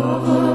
Oh.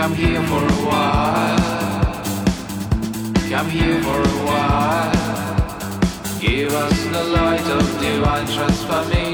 Come here for a while. Come here for a while. Give us the light of divine transformation.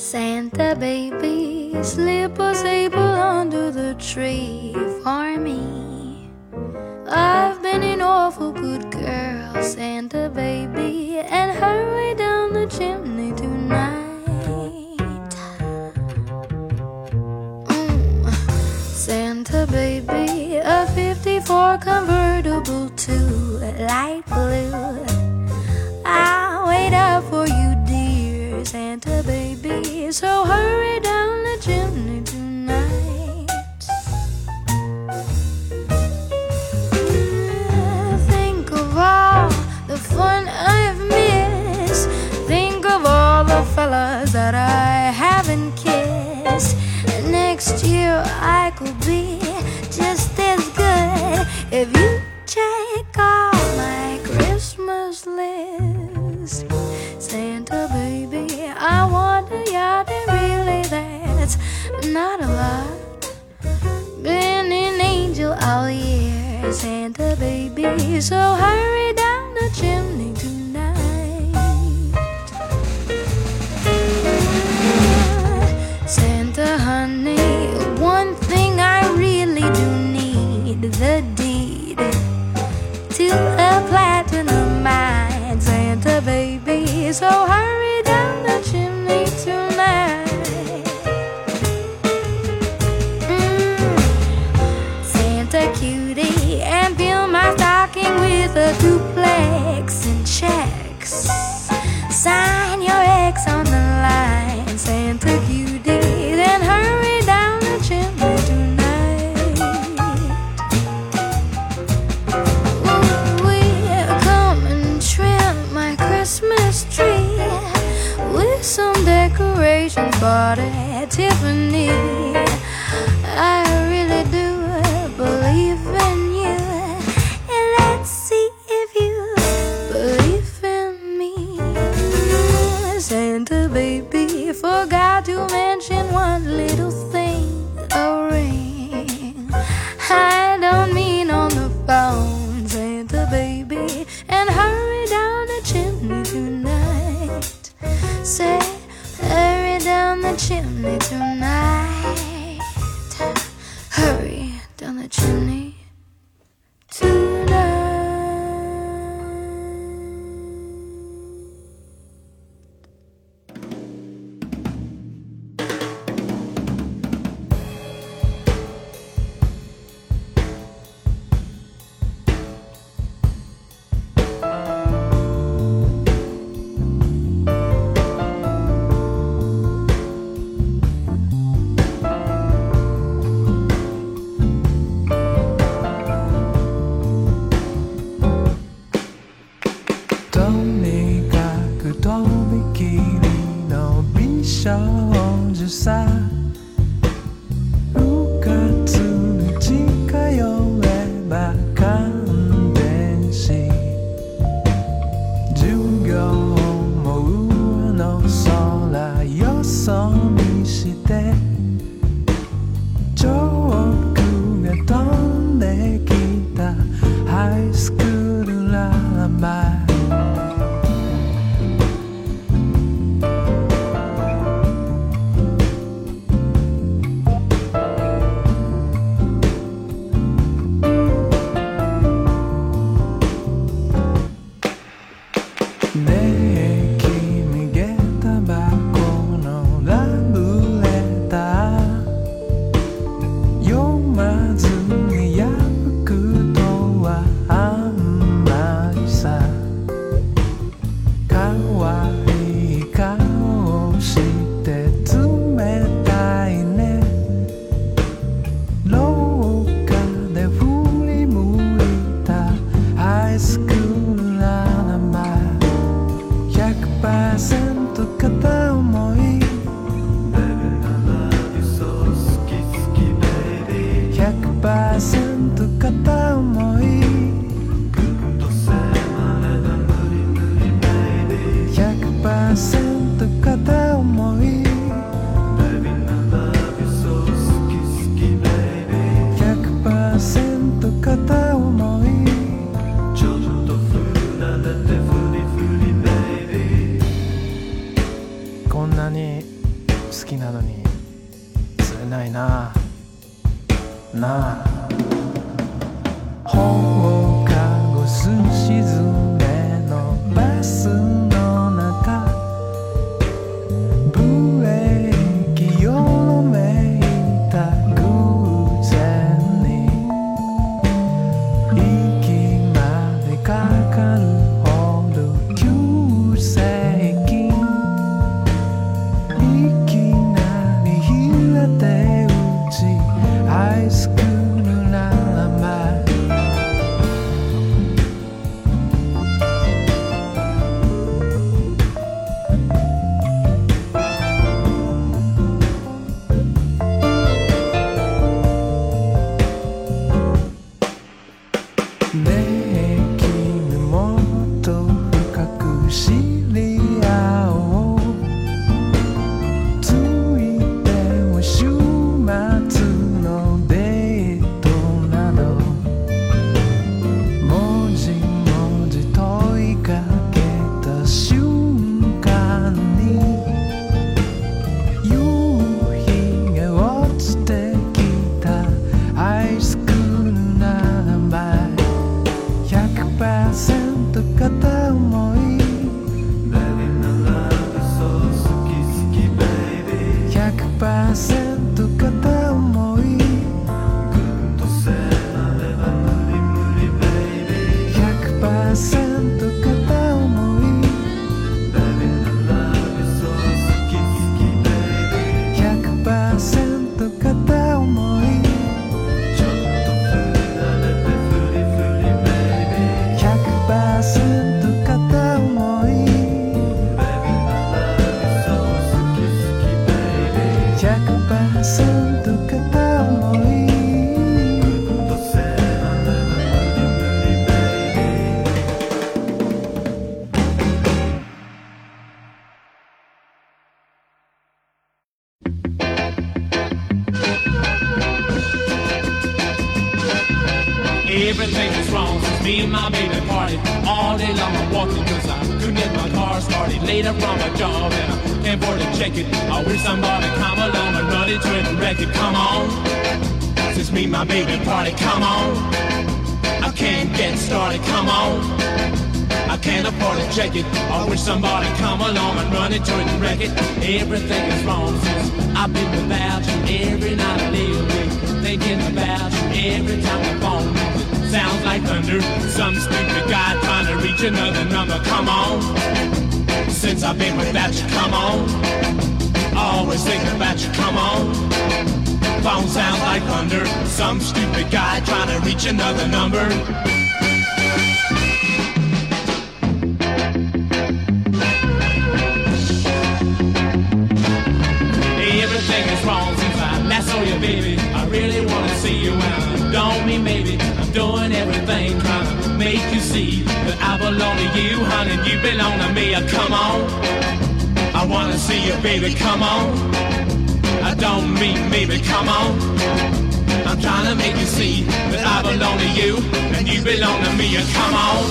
Santa baby, slip a sable under the tree for me. I've been an awful good girl, Santa baby, and hurry down the chimney tonight. Mm. Santa baby, a 54 convertible too light blue. I So hurry so hurry Me, my baby party, come on. I can't get started, come on. I can't afford to check it. I wish somebody come along and run it to it wreck it. Everything is wrong since I've been without you every night I live with. Thinking about you every time I phone rings. Sounds like thunder. Some stupid guy trying to reach another number. Come on. Since I've been without you, come on. Always thinking about you, come on phone sounds like thunder. Some stupid guy trying to reach another number. Everything is wrong since I last saw you, baby. I really wanna see you out. Don't mean maybe. I'm doing everything trying to make you see that I belong to you, honey. You belong to me. Come on. I wanna see you, baby. Come on come on. I'm trying to make you see that I belong to you and you belong to me. Uh, come on.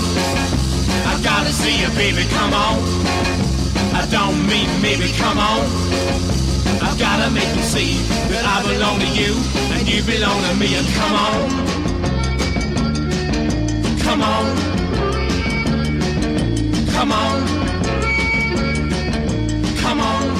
I gotta see you, baby, come on. I don't mean maybe, come on. I've gotta make you see that I belong to you and you belong to me. And come on, come on. Come on. Come on.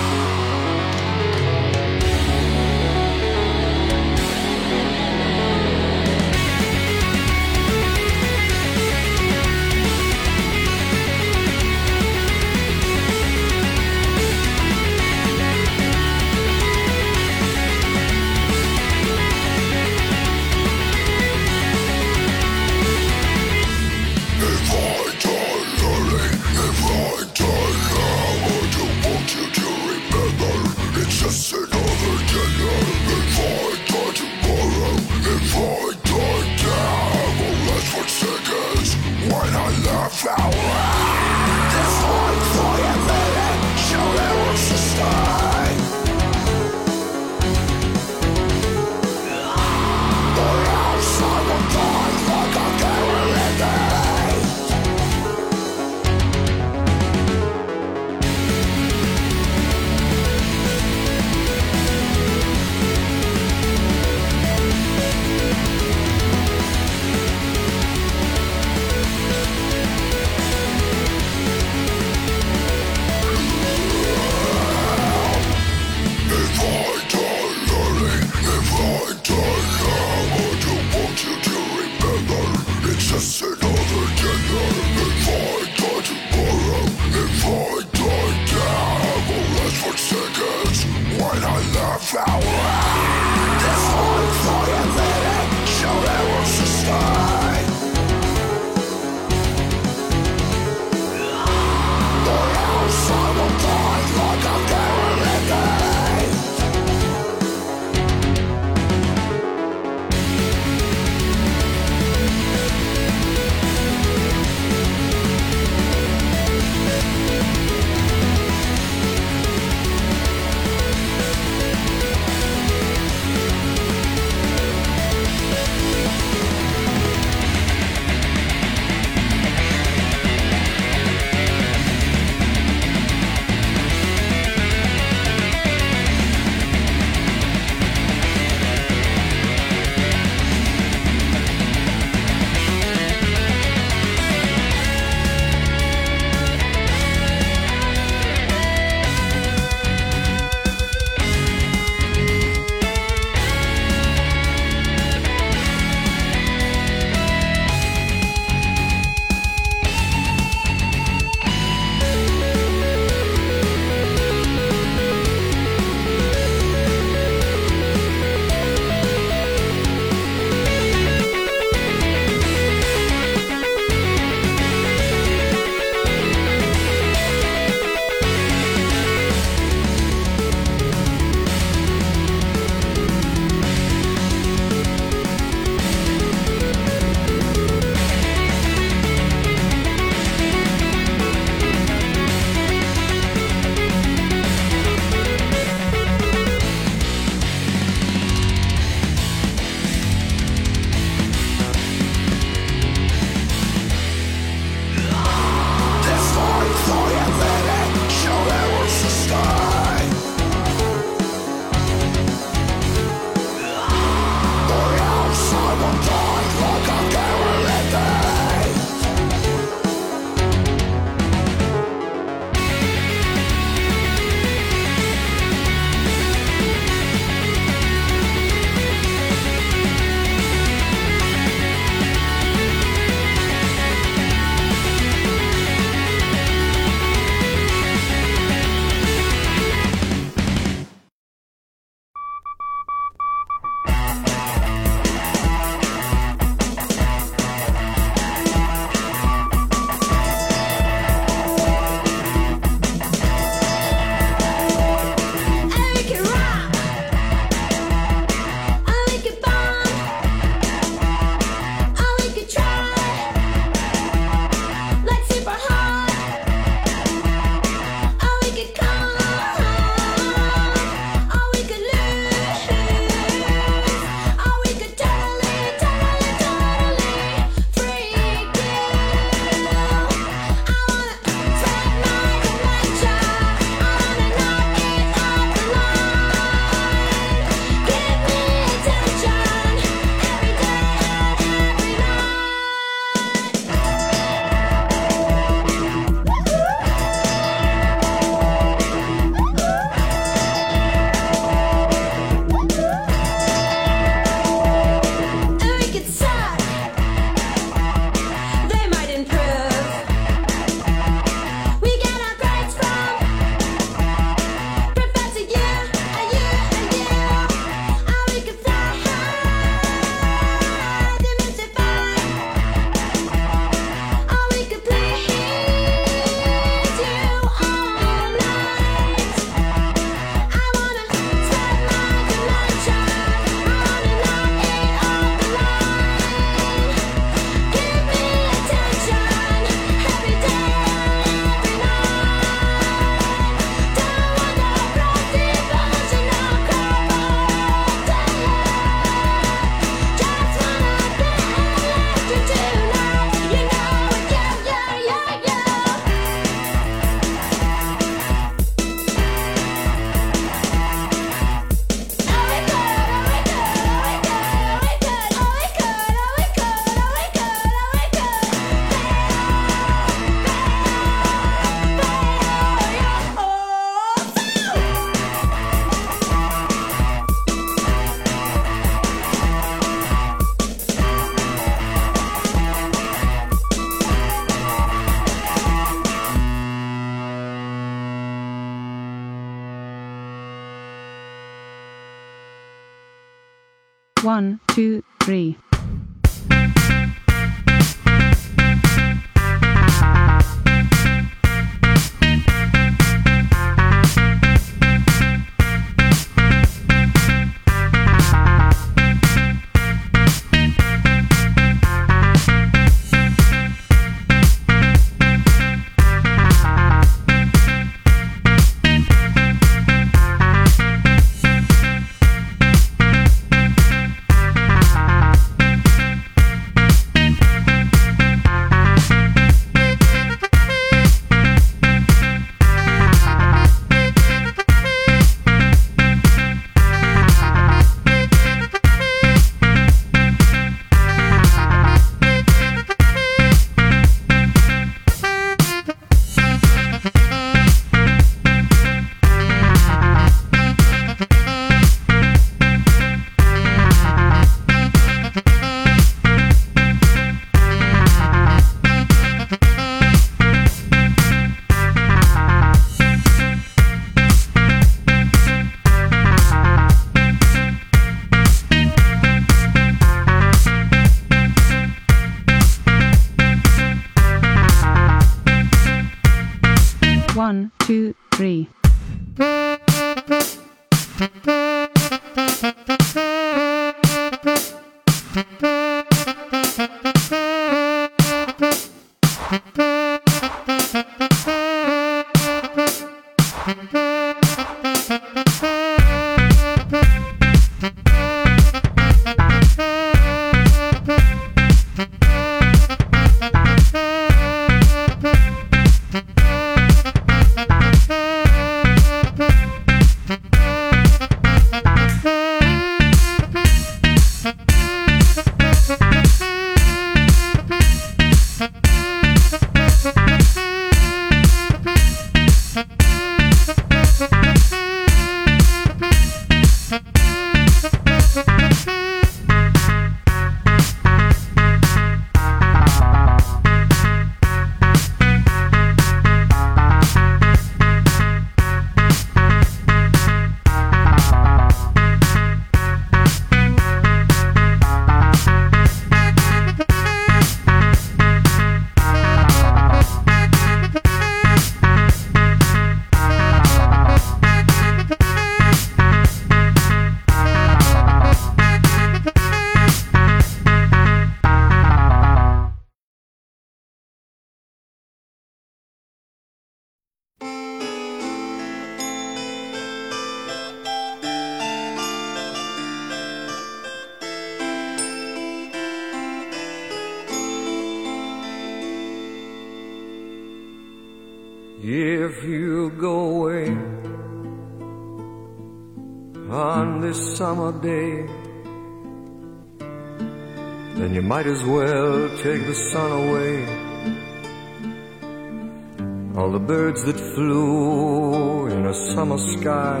Birds that flew in a summer sky,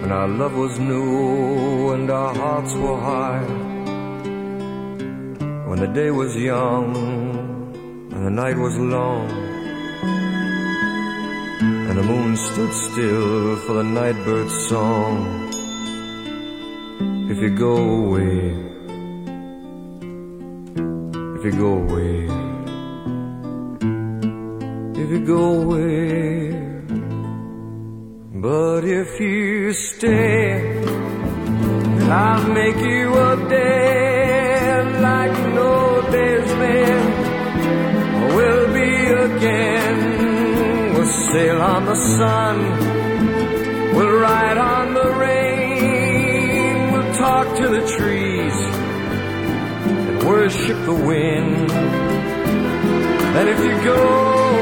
when our love was new and our hearts were high, when the day was young and the night was long, and the moon stood still for the nightbird's song. If you go away, if you go away, go away, but if you stay, I'll make you a day like no day's been will be again. We'll sail on the sun, we'll ride on the rain, we'll talk to the trees and worship the wind. And if you go,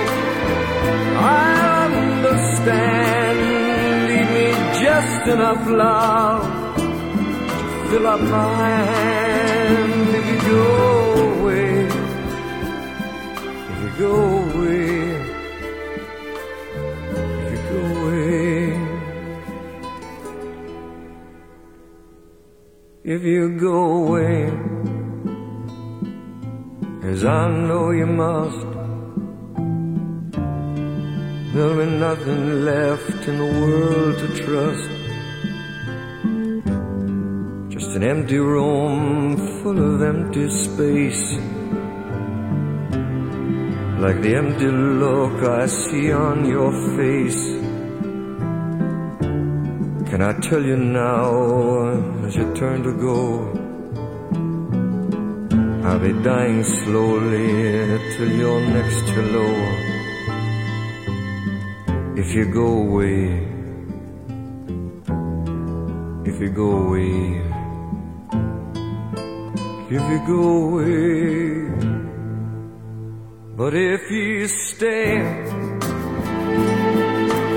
understand. Leave me just enough love to fill up my hand. If you go away if you go away, if you go away, if you go away, as I know you must, there'll be nothing left in the world to trust. Just an empty room full of empty space. Like the empty look I see on your face. Can I tell you now as you turn to go? I'll be dying slowly till you're next to hello. If you go away, if you go away, if you go away, but if you stay,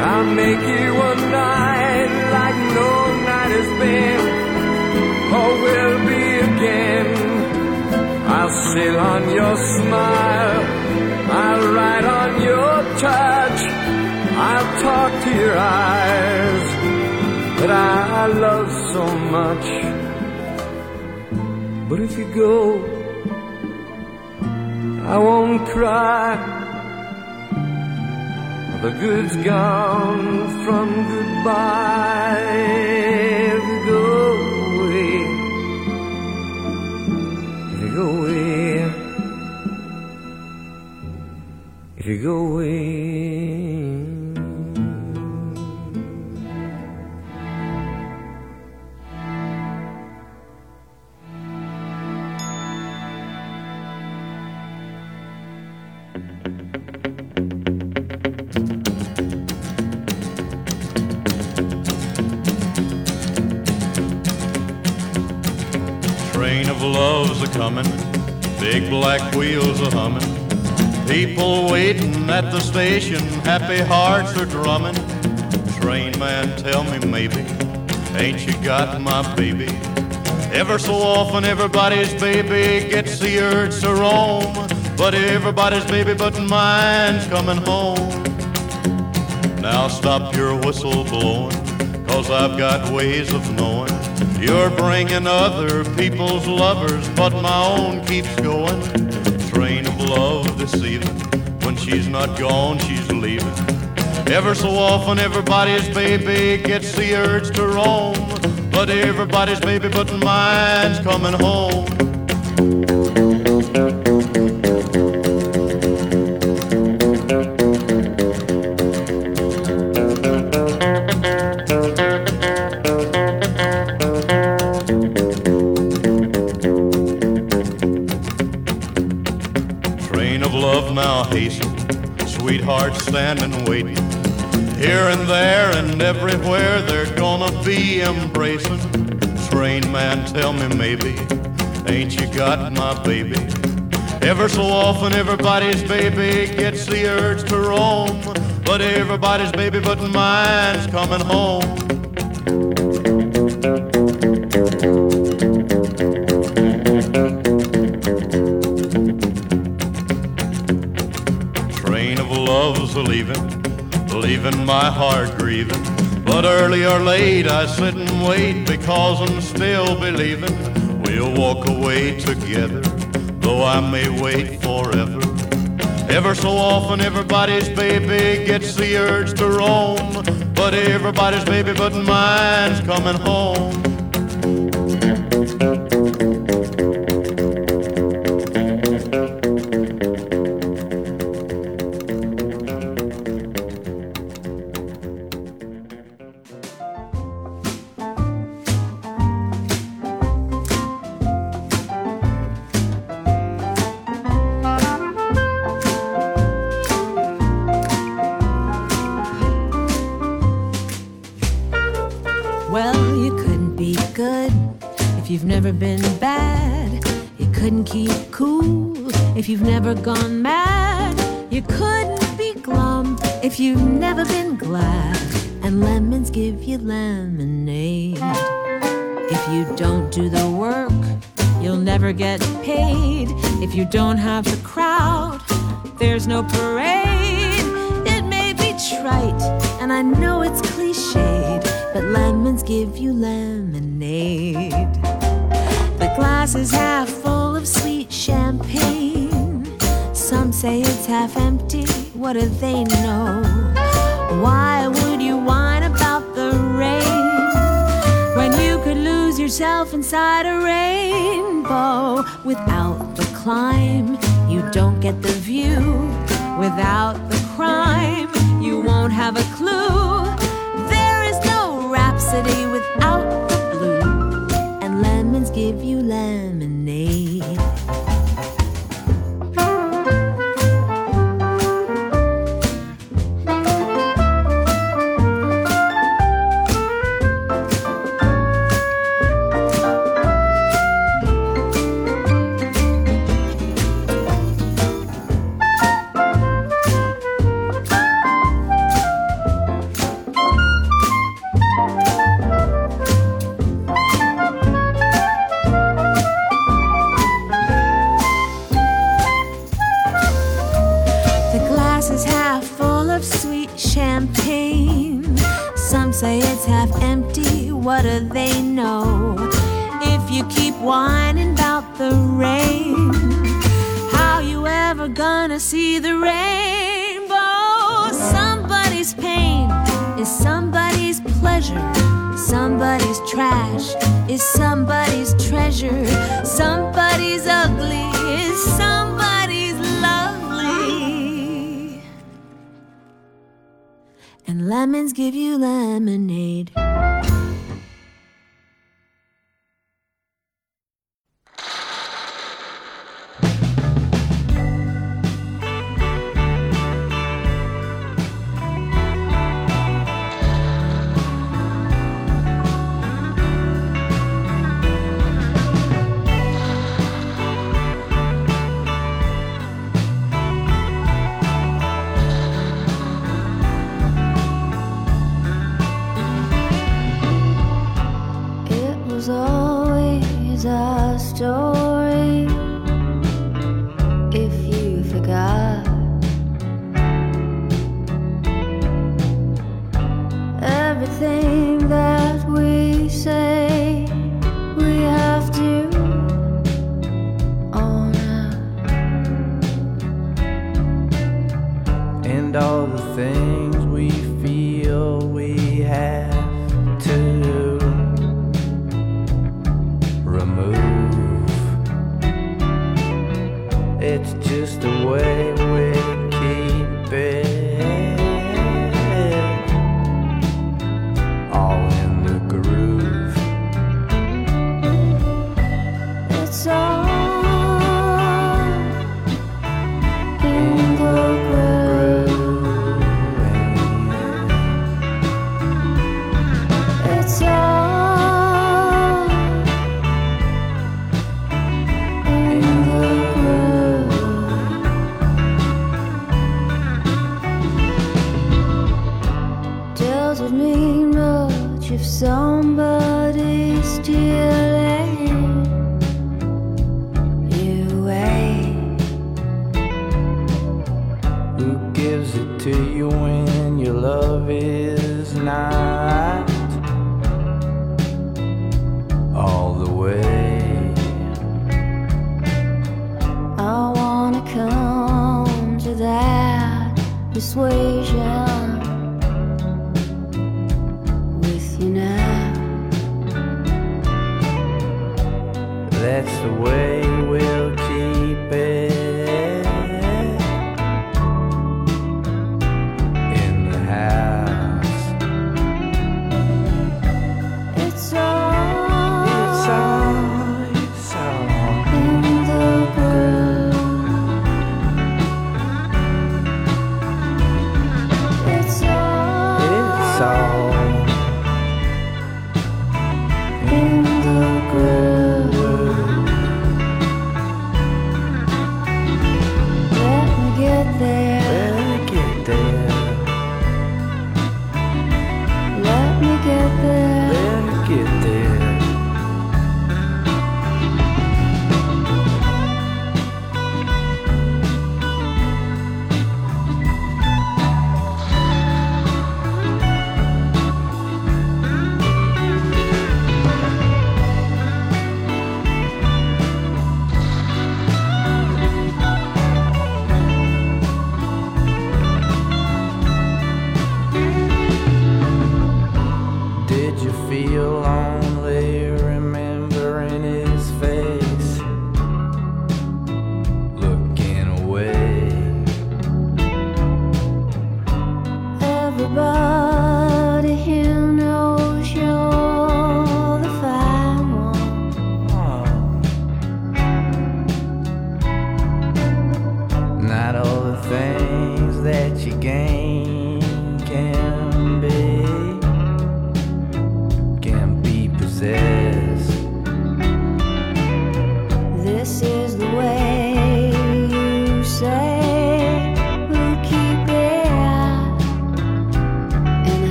I'll make you a night like no night has been or will be again. I'll sail on your smile, I'll ride on your touch, I'll talk to your eyes that I love so much. But if you go, I won't cry. The good's gone from goodbye. If you go away, if you go away, if you go away. A comin', big black wheels a hummin'. People waiting at the station, happy hearts are drummin'. Train man, tell me maybe, ain't you got my baby? Ever so often, everybody's baby gets the urge to roam, but everybody's baby but mine's coming home. Now stop your whistle blowing, cause I've got ways of knowing. You're bringing other people's lovers, but my own keeps going. Train of love deceiving, when she's not gone, she's leaving. Ever so often, everybody's baby gets the urge to roam, but everybody's baby but mine's coming home. Tell me maybe, ain't you got my baby? Ever so often everybody's baby gets the urge to roam, but everybody's baby but mine's coming home. Train of love's leaving, leaving my heart grieving. But early or late I sit wait because I'm still believing we'll walk away together, though I may wait forever. Ever so often everybody's baby gets the urge to roam, but everybody's baby but mine's coming home. Without the crime, you won't have a clue. There is no rhapsody without the blue. And lemons give you lemonade.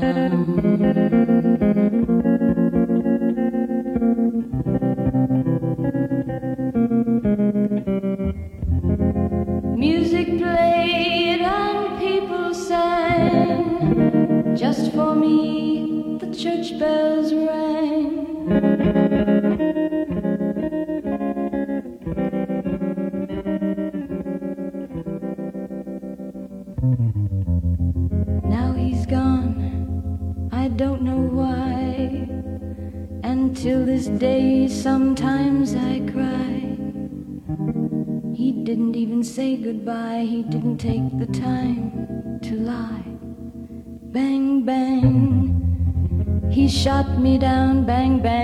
down. Didn't take the time to lie. Bang, bang. He shot me down, bang, bang.